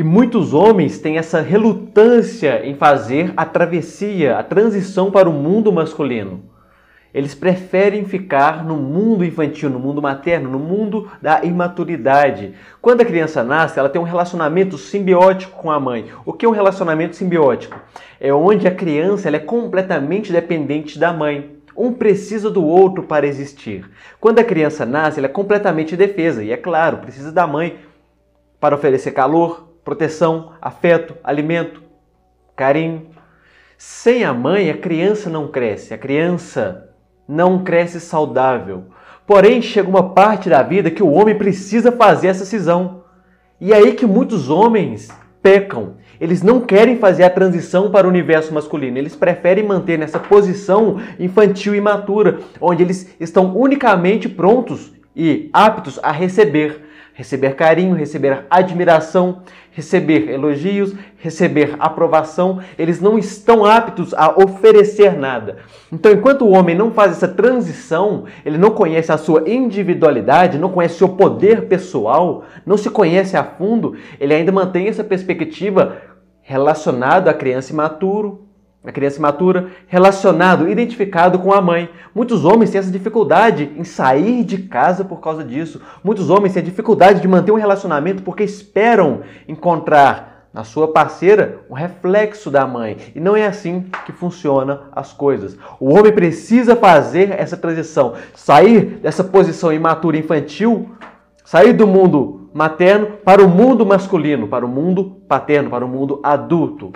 E muitos homens têm essa relutância em fazer a travessia, a transição para o mundo masculino. Eles preferem ficar no mundo infantil, no mundo materno, no mundo da imaturidade. Quando a criança nasce, ela tem um relacionamento simbiótico com a mãe. O que é um relacionamento simbiótico? É onde a criança é completamente dependente da mãe. Um precisa do outro para existir. Quando a criança nasce, ela é completamente defesa e, é claro, precisa da mãe para oferecer calor, proteção, afeto, alimento, carinho. Sem a mãe, a criança não cresce. A criança não cresce saudável. Porém, chega uma parte da vida que o homem precisa fazer essa cisão. E é aí que muitos homens pecam. Eles não querem fazer a transição para o universo masculino. Eles preferem manter nessa posição infantil e imatura, onde eles estão unicamente prontos e aptos a receber receber carinho, receber admiração, receber elogios, receber aprovação, eles não estão aptos a oferecer nada. Então, enquanto o homem não faz essa transição, ele não conhece a sua individualidade, não conhece o seu poder pessoal, não se conhece a fundo, ele ainda mantém essa perspectiva relacionada à criança imaturo, a criança imatura, relacionado, identificado com a mãe. Muitos homens têm essa dificuldade em sair de casa por causa disso. Muitos homens têm a dificuldade de manter um relacionamento porque esperam encontrar na sua parceira um reflexo da mãe. E não é assim que funcionam as coisas. O homem precisa fazer essa transição, sair dessa posição imatura infantil, sair do mundo materno para o mundo masculino, para o mundo paterno, para o mundo adulto.